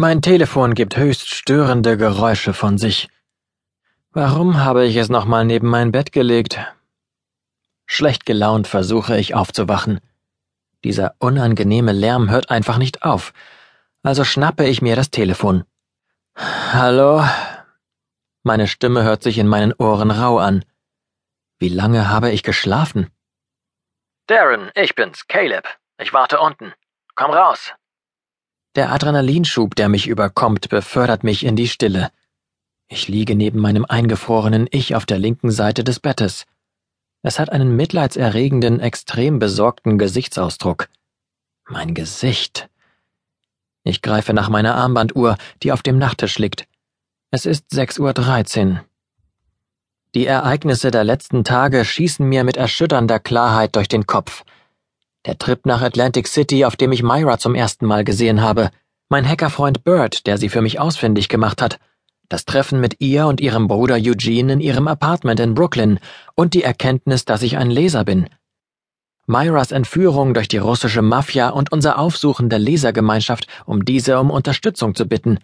Mein Telefon gibt höchst störende Geräusche von sich. Warum habe ich es nochmal neben mein Bett gelegt? Schlecht gelaunt versuche ich aufzuwachen. Dieser unangenehme Lärm hört einfach nicht auf, also schnappe ich mir das Telefon. Hallo? Meine Stimme hört sich in meinen Ohren rau an. Wie lange habe ich geschlafen? Darren, ich bin's, Caleb. Ich warte unten. Komm raus. Der Adrenalinschub, der mich überkommt, befördert mich in die Stille. Ich liege neben meinem eingefrorenen Ich auf der linken Seite des Bettes. Es hat einen mitleidserregenden, extrem besorgten Gesichtsausdruck. Mein Gesicht. Ich greife nach meiner Armbanduhr, die auf dem Nachttisch liegt. Es ist sechs Uhr. dreizehn. Die Ereignisse der letzten Tage schießen mir mit erschütternder Klarheit durch den Kopf. Der Trip nach Atlantic City, auf dem ich Myra zum ersten Mal gesehen habe, mein Hackerfreund Bird, der sie für mich ausfindig gemacht hat, das Treffen mit ihr und ihrem Bruder Eugene in ihrem Apartment in Brooklyn und die Erkenntnis, dass ich ein Leser bin. Myras Entführung durch die russische Mafia und unser Aufsuchen der Lesergemeinschaft, um diese um Unterstützung zu bitten.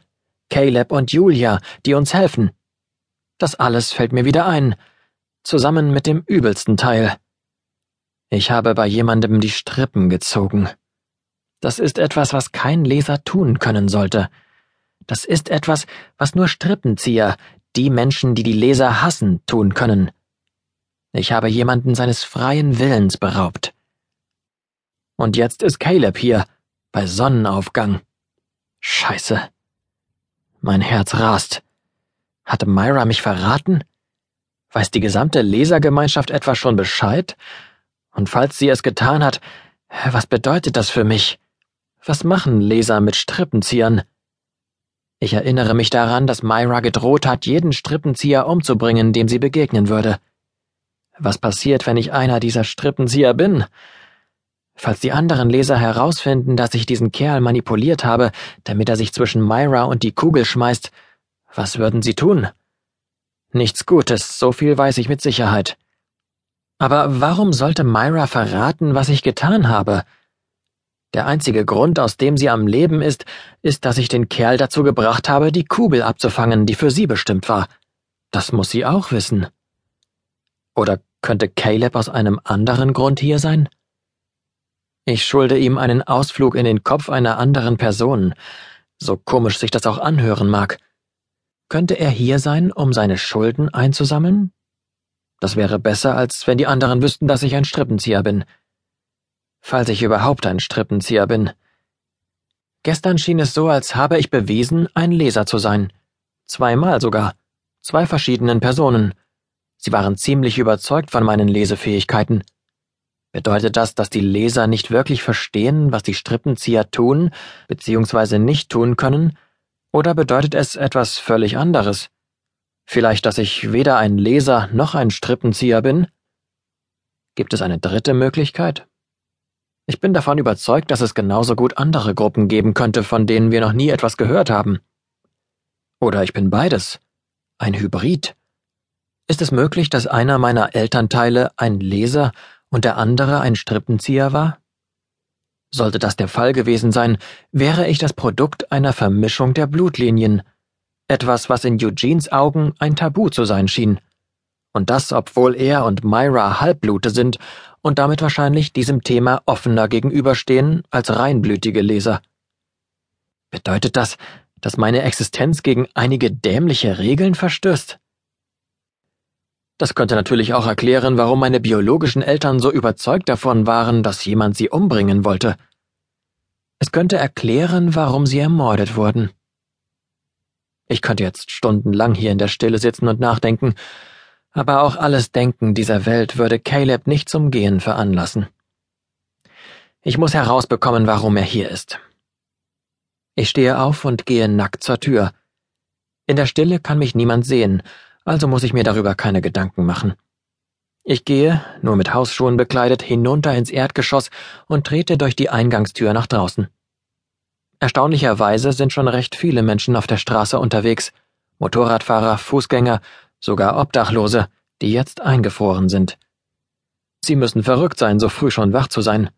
Caleb und Julia, die uns helfen. Das alles fällt mir wieder ein, zusammen mit dem übelsten Teil. Ich habe bei jemandem die Strippen gezogen. Das ist etwas, was kein Leser tun können sollte. Das ist etwas, was nur Strippenzieher, die Menschen, die die Leser hassen, tun können. Ich habe jemanden seines freien Willens beraubt. Und jetzt ist Caleb hier, bei Sonnenaufgang. Scheiße. Mein Herz rast. Hatte Myra mich verraten? Weiß die gesamte Lesergemeinschaft etwa schon Bescheid? Und falls sie es getan hat, was bedeutet das für mich? Was machen Leser mit Strippenziehern? Ich erinnere mich daran, dass Myra gedroht hat, jeden Strippenzieher umzubringen, dem sie begegnen würde. Was passiert, wenn ich einer dieser Strippenzieher bin? Falls die anderen Leser herausfinden, dass ich diesen Kerl manipuliert habe, damit er sich zwischen Myra und die Kugel schmeißt, was würden sie tun? Nichts Gutes, so viel weiß ich mit Sicherheit. Aber warum sollte Myra verraten, was ich getan habe? Der einzige Grund, aus dem sie am Leben ist, ist, dass ich den Kerl dazu gebracht habe, die Kugel abzufangen, die für sie bestimmt war. Das muss sie auch wissen. Oder könnte Caleb aus einem anderen Grund hier sein? Ich schulde ihm einen Ausflug in den Kopf einer anderen Person, so komisch sich das auch anhören mag. Könnte er hier sein, um seine Schulden einzusammeln? Das wäre besser, als wenn die anderen wüssten, dass ich ein Strippenzieher bin. Falls ich überhaupt ein Strippenzieher bin. Gestern schien es so, als habe ich bewiesen, ein Leser zu sein. Zweimal sogar. Zwei verschiedenen Personen. Sie waren ziemlich überzeugt von meinen Lesefähigkeiten. Bedeutet das, dass die Leser nicht wirklich verstehen, was die Strippenzieher tun bzw. nicht tun können? Oder bedeutet es etwas völlig anderes? Vielleicht, dass ich weder ein Leser noch ein Strippenzieher bin? Gibt es eine dritte Möglichkeit? Ich bin davon überzeugt, dass es genauso gut andere Gruppen geben könnte, von denen wir noch nie etwas gehört haben. Oder ich bin beides. Ein Hybrid. Ist es möglich, dass einer meiner Elternteile ein Leser und der andere ein Strippenzieher war? Sollte das der Fall gewesen sein, wäre ich das Produkt einer Vermischung der Blutlinien, etwas, was in Eugenes Augen ein Tabu zu sein schien. Und das, obwohl er und Myra Halbblute sind und damit wahrscheinlich diesem Thema offener gegenüberstehen als reinblütige Leser. Bedeutet das, dass meine Existenz gegen einige dämliche Regeln verstößt? Das könnte natürlich auch erklären, warum meine biologischen Eltern so überzeugt davon waren, dass jemand sie umbringen wollte. Es könnte erklären, warum sie ermordet wurden. Ich könnte jetzt stundenlang hier in der Stille sitzen und nachdenken, aber auch alles Denken dieser Welt würde Caleb nicht zum Gehen veranlassen. Ich muss herausbekommen, warum er hier ist. Ich stehe auf und gehe nackt zur Tür. In der Stille kann mich niemand sehen, also muss ich mir darüber keine Gedanken machen. Ich gehe, nur mit Hausschuhen bekleidet, hinunter ins Erdgeschoss und trete durch die Eingangstür nach draußen. Erstaunlicherweise sind schon recht viele Menschen auf der Straße unterwegs. Motorradfahrer, Fußgänger, sogar Obdachlose, die jetzt eingefroren sind. Sie müssen verrückt sein, so früh schon wach zu sein.